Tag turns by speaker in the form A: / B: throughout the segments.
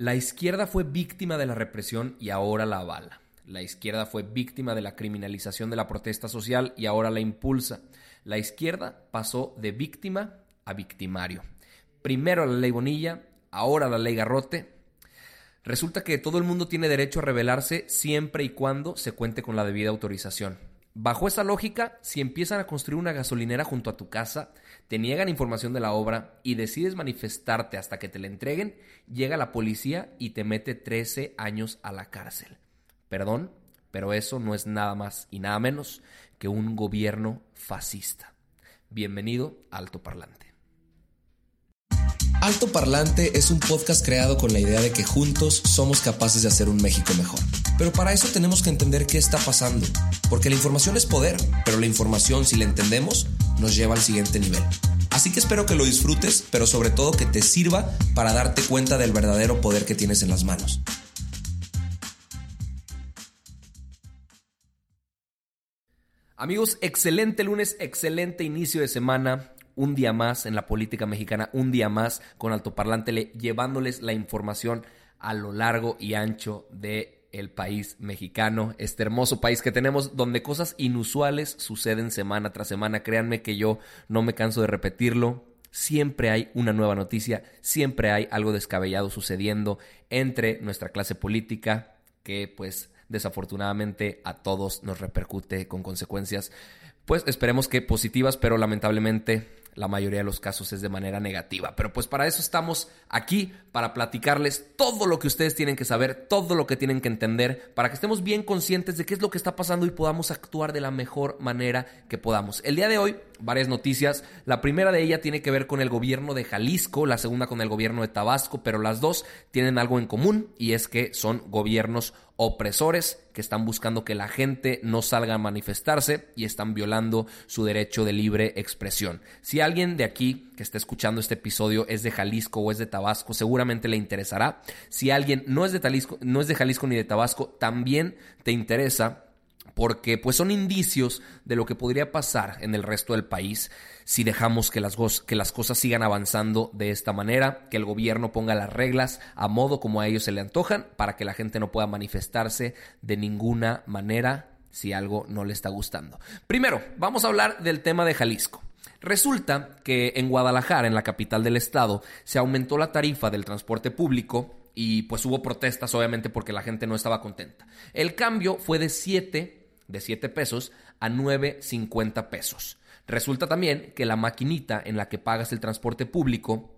A: La izquierda fue víctima de la represión y ahora la avala. La izquierda fue víctima de la criminalización de la protesta social y ahora la impulsa. La izquierda pasó de víctima a victimario. Primero la ley Bonilla, ahora la ley Garrote. Resulta que todo el mundo tiene derecho a rebelarse siempre y cuando se cuente con la debida autorización. Bajo esa lógica, si empiezan a construir una gasolinera junto a tu casa, te niegan información de la obra y decides manifestarte hasta que te la entreguen, llega la policía y te mete 13 años a la cárcel. Perdón, pero eso no es nada más y nada menos que un gobierno fascista. Bienvenido a Alto Parlante.
B: Alto Parlante es un podcast creado con la idea de que juntos somos capaces de hacer un México mejor. Pero para eso tenemos que entender qué está pasando, porque la información es poder, pero la información, si la entendemos, nos lleva al siguiente nivel. Así que espero que lo disfrutes, pero sobre todo que te sirva para darte cuenta del verdadero poder que tienes en las manos.
A: Amigos, excelente lunes, excelente inicio de semana un día más en la política mexicana, un día más con altoparlante llevándoles la información a lo largo y ancho de el país mexicano, este hermoso país que tenemos donde cosas inusuales suceden semana tras semana. Créanme que yo no me canso de repetirlo. Siempre hay una nueva noticia, siempre hay algo descabellado sucediendo entre nuestra clase política que pues desafortunadamente a todos nos repercute con consecuencias pues esperemos que positivas, pero lamentablemente la mayoría de los casos es de manera negativa. Pero pues para eso estamos aquí, para platicarles todo lo que ustedes tienen que saber, todo lo que tienen que entender, para que estemos bien conscientes de qué es lo que está pasando y podamos actuar de la mejor manera que podamos. El día de hoy, varias noticias. La primera de ellas tiene que ver con el gobierno de Jalisco, la segunda con el gobierno de Tabasco, pero las dos tienen algo en común y es que son gobiernos opresores que están buscando que la gente no salga a manifestarse y están violando su derecho de libre expresión. Si alguien de aquí que está escuchando este episodio es de Jalisco o es de Tabasco, seguramente le interesará. Si alguien no es de Jalisco, no es de Jalisco ni de Tabasco, también te interesa porque pues son indicios de lo que podría pasar en el resto del país si dejamos que las, que las cosas sigan avanzando de esta manera, que el gobierno ponga las reglas a modo como a ellos se le antojan para que la gente no pueda manifestarse de ninguna manera si algo no le está gustando. Primero, vamos a hablar del tema de Jalisco. Resulta que en Guadalajara, en la capital del estado, se aumentó la tarifa del transporte público y pues hubo protestas obviamente porque la gente no estaba contenta. El cambio fue de 7 de 7 pesos a 9.50 pesos. Resulta también que la maquinita en la que pagas el transporte público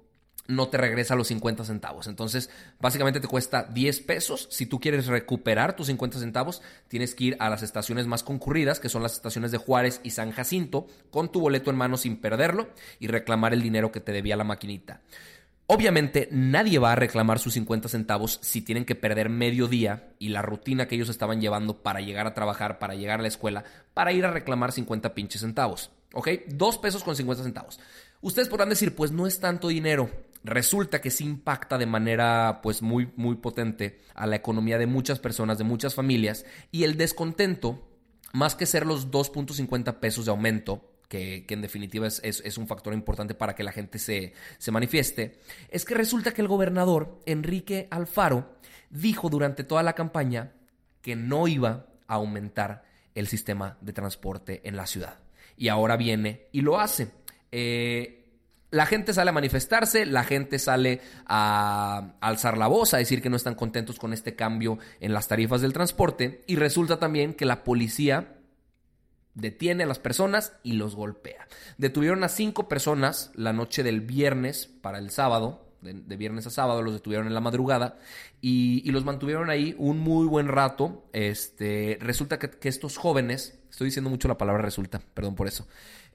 A: no te regresa los 50 centavos. Entonces, básicamente te cuesta 10 pesos. Si tú quieres recuperar tus 50 centavos, tienes que ir a las estaciones más concurridas, que son las estaciones de Juárez y San Jacinto, con tu boleto en mano sin perderlo y reclamar el dinero que te debía la maquinita. Obviamente nadie va a reclamar sus 50 centavos si tienen que perder medio día y la rutina que ellos estaban llevando para llegar a trabajar, para llegar a la escuela, para ir a reclamar 50 pinches centavos. ¿Ok? Dos pesos con 50 centavos. Ustedes podrán decir, pues no es tanto dinero. Resulta que sí impacta de manera pues muy, muy potente a la economía de muchas personas, de muchas familias y el descontento, más que ser los 2.50 pesos de aumento, que, en definitiva es, un factor importante para que la gente se, manifieste, es que resulta que el gobernador Enrique Alfaro dijo durante toda la campaña que no iba a aumentar el sistema de transporte en la ciudad. Y ahora viene y lo hace. Eh, la gente sale a manifestarse, la gente sale a alzar la voz, a decir que no están contentos con este cambio en las tarifas del transporte y resulta también que la policía Detiene a las personas y los golpea. Detuvieron a cinco personas la noche del viernes para el sábado, de, viernes a sábado, los detuvieron en la madrugada y, los mantuvieron ahí un muy buen rato. Este, resulta que, estos jóvenes, estoy diciendo mucho la palabra resulta, perdón por eso,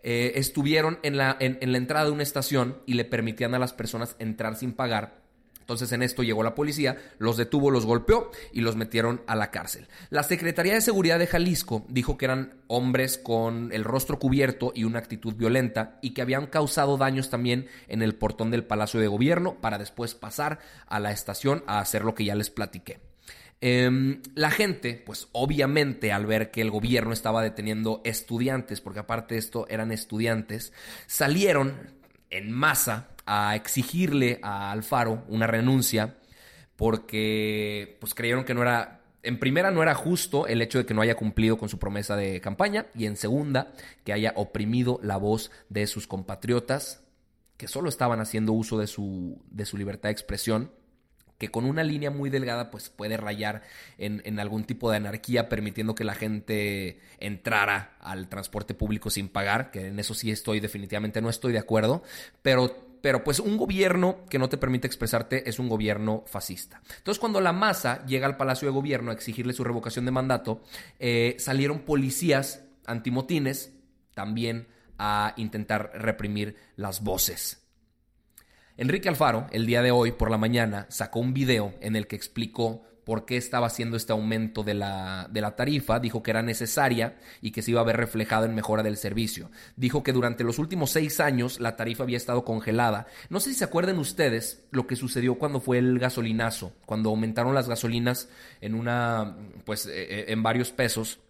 A: eh, estuvieron en la, en, en la entrada de una estación y le permitían a las personas entrar sin pagar entonces en esto llegó la policía, los detuvo, los golpeó y los metieron a la cárcel. La Secretaría de Seguridad de Jalisco dijo que eran hombres con el rostro cubierto y una actitud violenta y que habían causado daños también en el portón del Palacio de Gobierno para después pasar a la estación a hacer lo que ya les platiqué. Em, la gente, pues obviamente al ver que el gobierno estaba deteniendo estudiantes, porque aparte de esto eran estudiantes, salieron en masa a exigirle a Alfaro una renuncia porque pues creyeron que no era en primera no era justo el hecho de que no haya cumplido con su promesa de campaña y en segunda que haya oprimido la voz de sus compatriotas que solo estaban haciendo uso de su, de su libertad de expresión que con una línea muy delgada pues puede rayar en, en, algún tipo de anarquía permitiendo que la gente entrara al transporte público sin pagar, que en eso sí estoy definitivamente no estoy de acuerdo, pero pero pues un gobierno que no te permite expresarte es un gobierno fascista. Entonces cuando la masa llega al Palacio de Gobierno a exigirle su revocación de mandato, eh, salieron policías antimotines también a intentar reprimir las voces. Enrique Alfaro, el día de hoy por la mañana, sacó un video en el que explicó por qué estaba haciendo este aumento de la, de la tarifa, dijo que era necesaria y que se iba a ver reflejado en mejora del servicio. Dijo que durante los últimos seis años la tarifa había estado congelada. No sé si se acuerdan ustedes lo que sucedió cuando fue el gasolinazo, cuando aumentaron las gasolinas en una, pues, eh, eh, en varios pesos.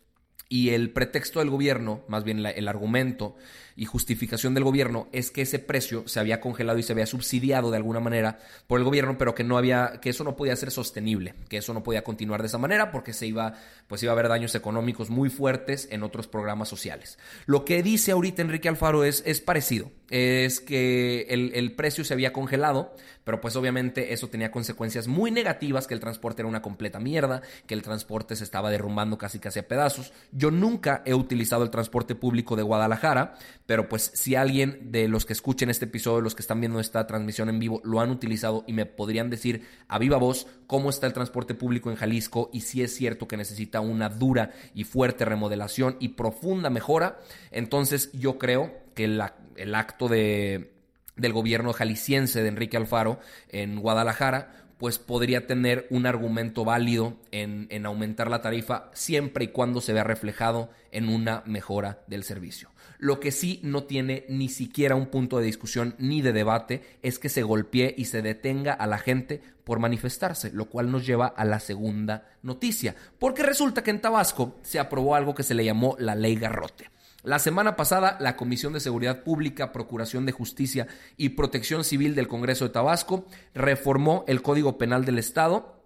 A: Y el pretexto del gobierno, más bien el argumento, y justificación del gobierno es que ese precio se había congelado y se había subsidiado de alguna manera por el gobierno, pero que no había, que eso no podía ser sostenible, que eso no podía continuar de esa manera porque se iba, pues iba a haber daños económicos muy fuertes en otros programas sociales. Lo que dice ahorita Enrique Alfaro es, es parecido, es que el, el precio se había congelado, pero pues obviamente eso tenía consecuencias muy negativas, que el transporte era una completa mierda, que el transporte se estaba derrumbando casi casi a pedazos. Yo nunca he utilizado el transporte público de Guadalajara, pero pues si alguien de los que escuchen este episodio, los que están viendo esta transmisión en vivo, lo han utilizado y me podrían decir a viva voz cómo está el transporte público en Jalisco y si es cierto que necesita una dura y fuerte remodelación y profunda mejora, entonces yo creo que el acto de, del gobierno jalisciense de Enrique Alfaro en Guadalajara pues podría tener un argumento válido en, en, aumentar la tarifa siempre y cuando se vea reflejado en una mejora del servicio. Lo que sí no tiene ni siquiera un punto de discusión ni de debate es que se golpee y se detenga a la gente por manifestarse, lo cual nos lleva a la segunda noticia, porque resulta que en Tabasco se aprobó algo que se le llamó la ley garrote. La semana pasada, la Comisión de Seguridad Pública, Procuración de Justicia y Protección Civil del Congreso de Tabasco reformó el Código Penal del Estado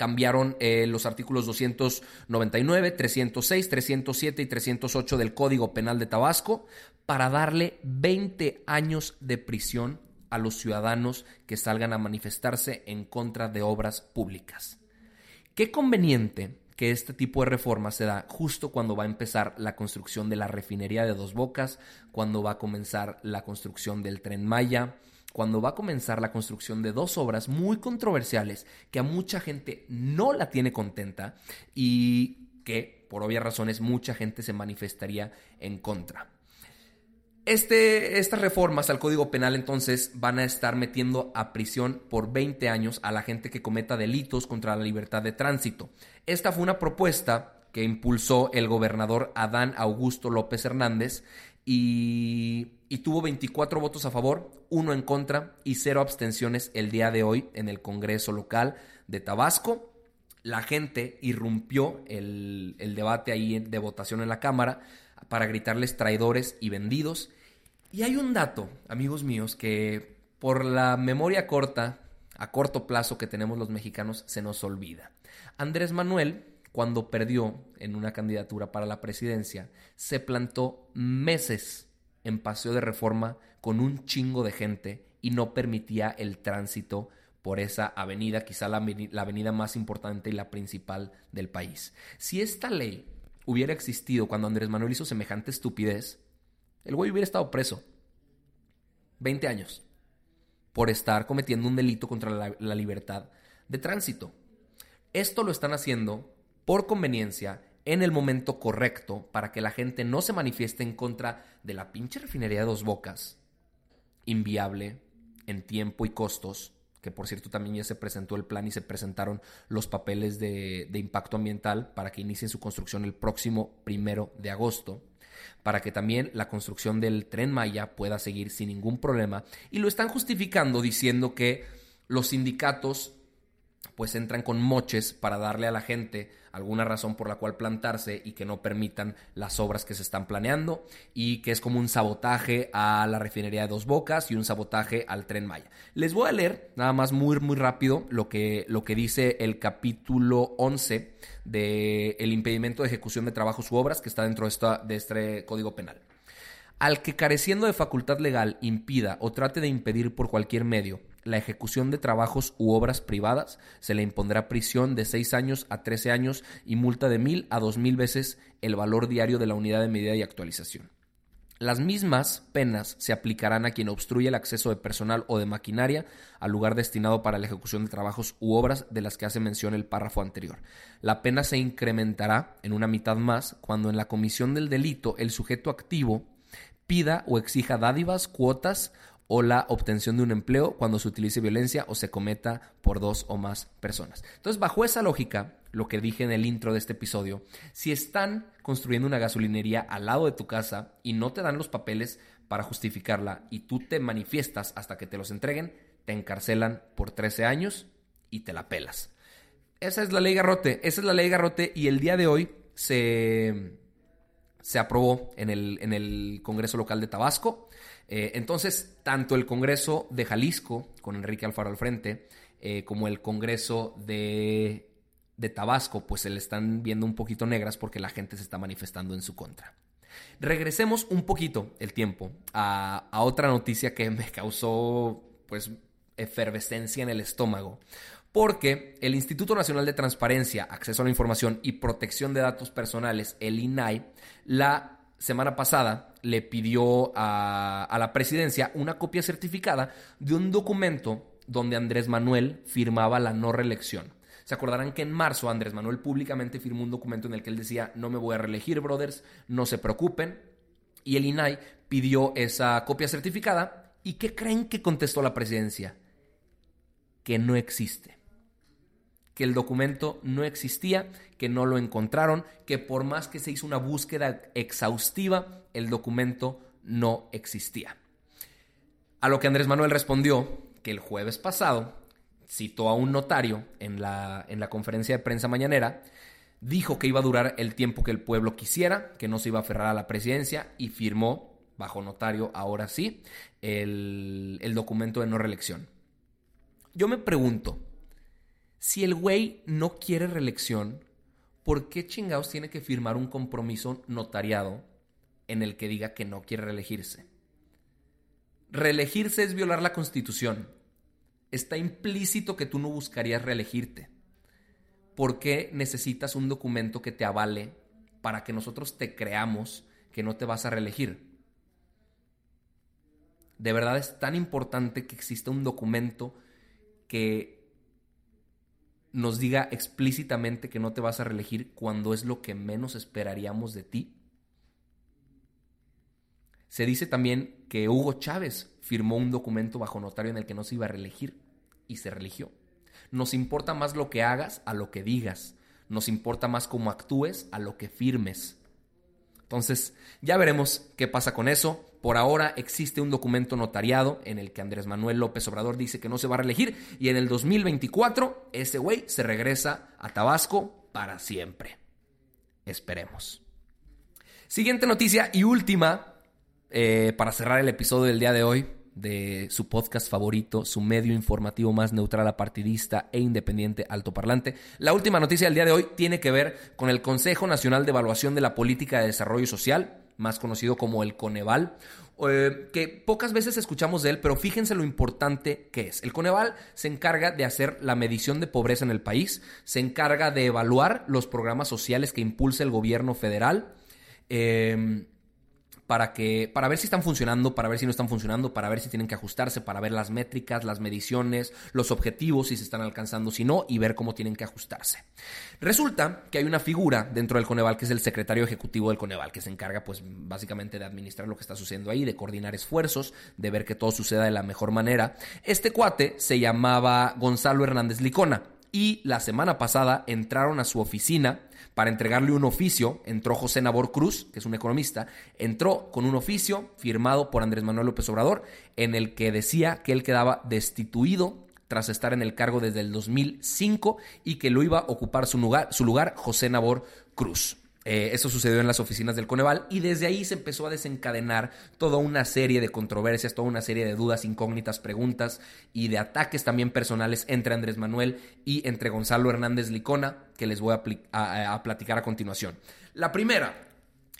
A: cambiaron eh, los artículos 299, 306, 307 y 308 del Código Penal de Tabasco para darle 20 años de prisión a los ciudadanos que salgan a manifestarse en contra de obras públicas. Qué conveniente que este tipo de reforma se da justo cuando va a empezar la construcción de la refinería de Dos Bocas, cuando va a comenzar la construcción del tren Maya, cuando va a comenzar la construcción de dos obras muy controversiales que a mucha gente no la tiene contenta y que, por obvias razones, mucha gente se manifestaría en contra. Este, estas reformas al Código Penal entonces van a estar metiendo a prisión por 20 años a la gente que cometa delitos contra la libertad de tránsito. Esta fue una propuesta que impulsó el gobernador Adán Augusto López Hernández y, tuvo 24 votos a favor, uno en contra y cero abstenciones el día de hoy en el Congreso local de Tabasco. La gente irrumpió el, el debate ahí de votación en la Cámara para gritarles traidores y vendidos. Y hay un dato, amigos míos, que por la memoria corta, a corto plazo que tenemos los mexicanos, se nos olvida. Andrés Manuel cuando perdió en una candidatura para la presidencia, se plantó meses en paseo de reforma con un chingo de gente y no permitía el tránsito por esa avenida, quizá la, avenida más importante y la principal del país. Si esta ley hubiera existido cuando Andrés Manuel hizo semejante estupidez, el güey hubiera estado preso. 20 años. Por estar cometiendo un delito contra la libertad de tránsito. Esto lo están haciendo por conveniencia en el momento correcto para que la gente no se manifieste en contra de la pinche refinería de dos bocas, inviable en tiempo y costos, que por cierto también ya se presentó el plan y se presentaron los papeles de, impacto ambiental para que inicien su construcción el próximo primero de agosto para que también la construcción del tren Maya pueda seguir sin ningún problema. Y lo están justificando diciendo que los sindicatos pues entran con moches para darle a la gente alguna razón por la cual plantarse y que no permitan las obras que se están planeando y que es como un sabotaje a la refinería de Dos Bocas y un sabotaje al tren Maya. Les voy a leer nada más muy muy rápido lo que, lo que dice el capítulo 11 del el impedimento de ejecución de trabajos u obras que está dentro de, esta, de este Código Penal. Al que careciendo de facultad legal impida o trate de impedir por cualquier medio la ejecución de trabajos u obras privadas, se le impondrá prisión de 6 años a 13 años y multa de mil a dos mil veces el valor diario de la unidad de medida y actualización. Las mismas penas se aplicarán a quien obstruye el acceso de personal o de maquinaria al lugar destinado para la ejecución de trabajos u obras de las que hace mención el párrafo anterior. La pena se incrementará en una mitad más cuando en la comisión del delito el sujeto activo pida o exija dádivas, cuotas o la obtención de un empleo cuando se utilice violencia o se cometa por dos o más personas. Entonces, bajo esa lógica, lo que dije en el intro de este episodio, si están construyendo una gasolinería al lado de tu casa y no te dan los papeles para justificarla y tú te manifiestas hasta que te los entreguen, te encarcelan por 13 años y te la pelas. Esa es la ley Garrote, esa es la ley Garrote y el día de hoy se, se aprobó en el, en el Congreso Local de Tabasco. Eh, entonces, tanto el Congreso de Jalisco, con Enrique Alfaro al frente, eh, como el Congreso de, de Tabasco, pues se le están viendo un poquito negras porque la gente se está manifestando en su contra. Regresemos un poquito el tiempo a, a otra noticia que me causó pues efervescencia en el estómago porque el Instituto Nacional de Transparencia, Acceso a la Información y Protección de Datos Personales, el INAI, la semana pasada le pidió a, la presidencia una copia certificada de un documento donde Andrés Manuel firmaba la no reelección. Se acordarán que en marzo Andrés Manuel públicamente firmó un documento en el que él decía, no me voy a reelegir, brothers, no se preocupen. Y el INAI pidió esa copia certificada. ¿Y qué creen que contestó la presidencia? Que no existe que el documento no existía, que no lo encontraron, que por más que se hizo una búsqueda exhaustiva, el documento no existía. A lo que Andrés Manuel respondió que el jueves pasado citó a un notario en la, en la conferencia de prensa mañanera, dijo que iba a durar el tiempo que el pueblo quisiera, que no se iba a aferrar a la presidencia y firmó, bajo notario ahora sí, el, el documento de no reelección. Yo me pregunto, si el güey no quiere reelección, ¿por qué chingados tiene que firmar un compromiso notariado en el que diga que no quiere reelegirse? Reelegirse es violar la constitución. Está implícito que tú no buscarías reelegirte. ¿Por qué necesitas un documento que te avale para que nosotros te creamos que no te vas a reelegir? De verdad es tan importante que exista un documento que nos diga explícitamente que no te vas a reelegir cuando es lo que menos esperaríamos de ti. Se dice también que Hugo Chávez firmó un documento bajo notario en el que no se iba a reelegir y se religió. Nos importa más lo que hagas a lo que digas. Nos importa más cómo actúes a lo que firmes. Entonces, ya veremos qué pasa con eso. Por ahora existe un documento notariado en el que Andrés Manuel López Obrador dice que no se va a reelegir y en el 2024 ese güey se regresa a Tabasco para siempre. Esperemos. Siguiente noticia y última eh, para cerrar el episodio del día de hoy de su podcast favorito, su medio informativo más neutral, apartidista e independiente altoparlante. La última noticia del día de hoy tiene que ver con el Consejo Nacional de Evaluación de la Política de Desarrollo Social, más conocido como el Coneval, eh, que pocas veces escuchamos de él, pero fíjense lo importante que es. El Coneval se encarga de hacer la medición de pobreza en el país, se encarga de evaluar los programas sociales que impulsa el gobierno federal. Eh, para que para ver si están funcionando, para ver si no están funcionando, para ver si tienen que ajustarse, para ver las métricas, las mediciones, los objetivos si se están alcanzando, si no y ver cómo tienen que ajustarse. Resulta que hay una figura dentro del Coneval que es el secretario ejecutivo del Coneval que se encarga pues básicamente de administrar lo que está sucediendo ahí, de coordinar esfuerzos, de ver que todo suceda de la mejor manera. Este cuate se llamaba Gonzalo Hernández Licona y la semana pasada entraron a su oficina para entregarle un oficio. Entró José Nabor Cruz, que es un economista, entró con un oficio firmado por Andrés Manuel López Obrador en el que decía que él quedaba destituido tras estar en el cargo desde el 2005 y que lo iba a ocupar su lugar, su lugar José Nabor Cruz. Eh, eso sucedió en las oficinas del Coneval y desde ahí se empezó a desencadenar toda una serie de controversias, toda una serie de dudas, incógnitas, preguntas y de ataques también personales entre Andrés Manuel y entre Gonzalo Hernández Licona, que les voy a platicar a continuación. La primera,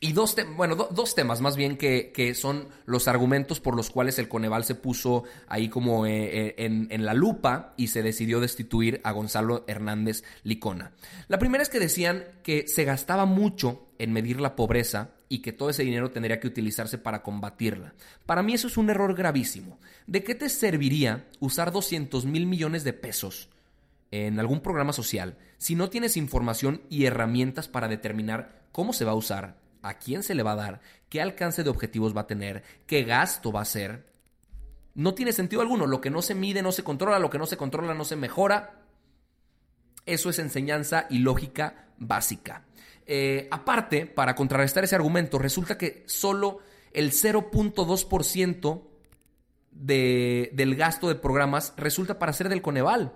A: y dos, bueno, dos temas más bien que, que, son los argumentos por los cuales el Coneval se puso ahí como eh, eh, en, en, la lupa y se decidió destituir a Gonzalo Hernández Licona. La primera es que decían que se gastaba mucho en medir la pobreza y que todo ese dinero tendría que utilizarse para combatirla. Para mí eso es un error gravísimo. ¿De qué te serviría usar 200 mil millones de pesos en algún programa social si no tienes información y herramientas para determinar cómo se va a usar? A quién se le va a dar, qué alcance de objetivos va a tener, qué gasto va a ser. No tiene sentido alguno. Lo que no se mide no se controla, lo que no se controla no se mejora. Eso es enseñanza y lógica básica. Eh, aparte, para contrarrestar ese argumento, resulta que solo el 0.2% de, del gasto de programas resulta para ser del Coneval.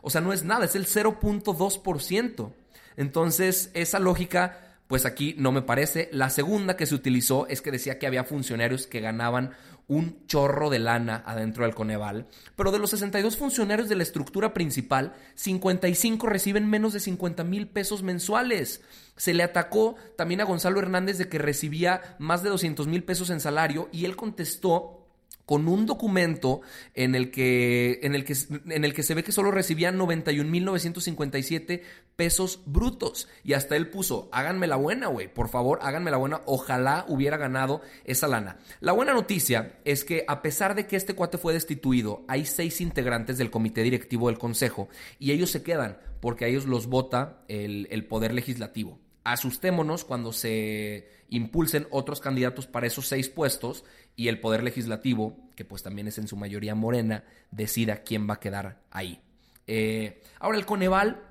A: O sea, no es nada, es el 0.2%. Entonces, esa lógica pues aquí no me parece. La segunda que se utilizó es que decía que había funcionarios que ganaban un chorro de lana adentro del Coneval, pero de los 62 funcionarios de la estructura principal, 55 reciben menos de 50 mil pesos mensuales. Se le atacó también a Gonzalo Hernández de que recibía más de 200 mil pesos en salario y él contestó con un documento en el que, en el que, en el que se ve que solo recibían 91.957 pesos brutos. Y hasta él puso, háganme la buena, güey, por favor, háganme la buena, ojalá hubiera ganado esa lana. La buena noticia es que a pesar de que este cuate fue destituido, hay seis integrantes del comité directivo del consejo y ellos se quedan porque a ellos los vota el, el poder legislativo asustémonos cuando se impulsen otros candidatos para esos seis puestos y el poder legislativo, que pues también es en su mayoría morena, decida quién va a quedar ahí. Eh, ahora el Coneval,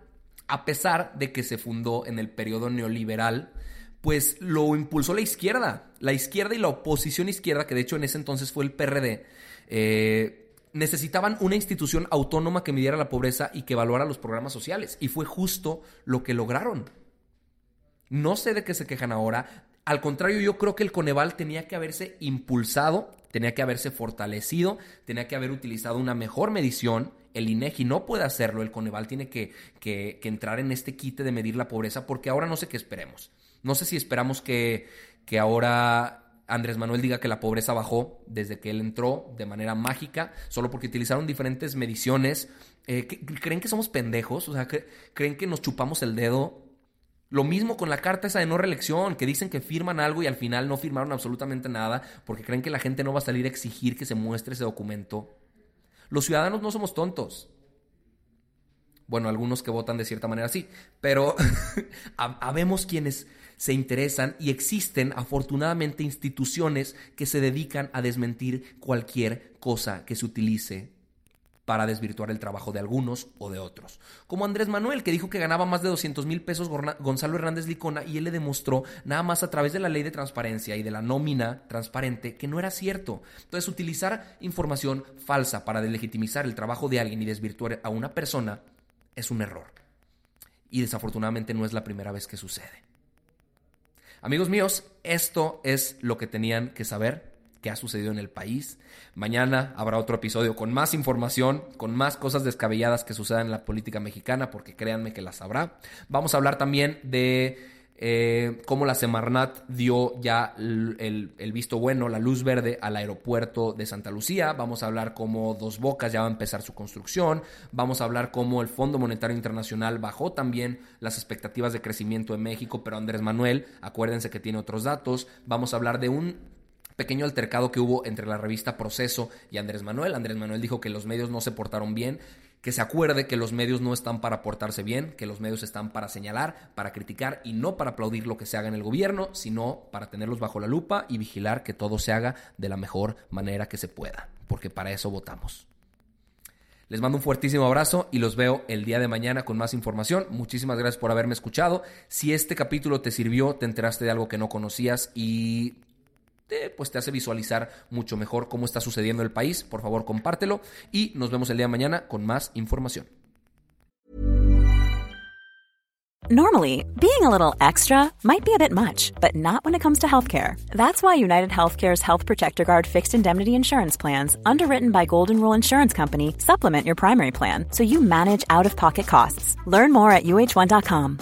A: a pesar de que se fundó en el periodo neoliberal, pues lo impulsó la izquierda. La izquierda y la oposición izquierda, que de hecho en ese entonces fue el PRD, eh, necesitaban una institución autónoma que midiera la pobreza y que evaluara los programas sociales. Y fue justo lo que lograron. No sé de qué se quejan ahora. Al contrario, yo creo que el Coneval tenía que haberse impulsado, tenía que haberse fortalecido, tenía que haber utilizado una mejor medición. El INEGI no puede hacerlo, el Coneval tiene que, que, entrar en este quite de medir la pobreza porque ahora no sé qué esperemos. No sé si esperamos que, que ahora Andrés Manuel diga que la pobreza bajó desde que él entró de manera mágica, solo porque utilizaron diferentes mediciones. Eh, ¿Creen que somos pendejos? O sea, ¿creen que nos chupamos el dedo lo mismo con la carta esa de no reelección, que dicen que firman algo y al final no firmaron absolutamente nada porque creen que la gente no va a salir a exigir que se muestre ese documento. Los ciudadanos no somos tontos. Bueno, algunos que votan de cierta manera sí, pero habemos quienes se interesan y existen afortunadamente instituciones que se dedican a desmentir cualquier cosa que se utilice para desvirtuar el trabajo de algunos o de otros. Como Andrés Manuel, que dijo que ganaba más de 200 mil pesos Gonzalo Hernández Licona y él le demostró nada más a través de la ley de transparencia y de la nómina transparente que no era cierto. Entonces, utilizar información falsa para delegitimizar el trabajo de alguien y desvirtuar a una persona es un error. Y desafortunadamente no es la primera vez que sucede. Amigos míos, esto es lo que tenían que saber qué ha sucedido en el país. Mañana habrá otro episodio con más información, con más cosas descabelladas que sucedan en la política mexicana, porque créanme que las habrá. Vamos a hablar también de eh, cómo la Semarnat dio ya el, visto bueno, la luz verde al aeropuerto de Santa Lucía. Vamos a hablar cómo Dos Bocas ya va a empezar su construcción. Vamos a hablar cómo el Fondo Monetario Internacional bajó también las expectativas de crecimiento de México, pero Andrés Manuel, acuérdense que tiene otros datos. Vamos a hablar de un pequeño altercado que hubo entre la revista Proceso y Andrés Manuel. Andrés Manuel dijo que los medios no se portaron bien, que se acuerde que los medios no están para portarse bien, que los medios están para señalar, para criticar y no para aplaudir lo que se haga en el gobierno, sino para tenerlos bajo la lupa y vigilar que todo se haga de la mejor manera que se pueda, porque para eso votamos. Les mando un fuertísimo abrazo y los veo el día de mañana con más información. Muchísimas gracias por haberme escuchado. Si este capítulo te sirvió, te enteraste de algo que no conocías y pues te hace visualizar mucho mejor cómo está sucediendo el país, por favor compártelo y nos vemos el día de mañana con más información.
C: Normally, being a little extra might be a bit much, but not when it comes to healthcare. That's why United Healthcare's Health Protector Guard fixed indemnity insurance plans, underwritten by Golden Rule Insurance Company, supplement your primary plan so you manage out of pocket costs. Learn more at uh1.com.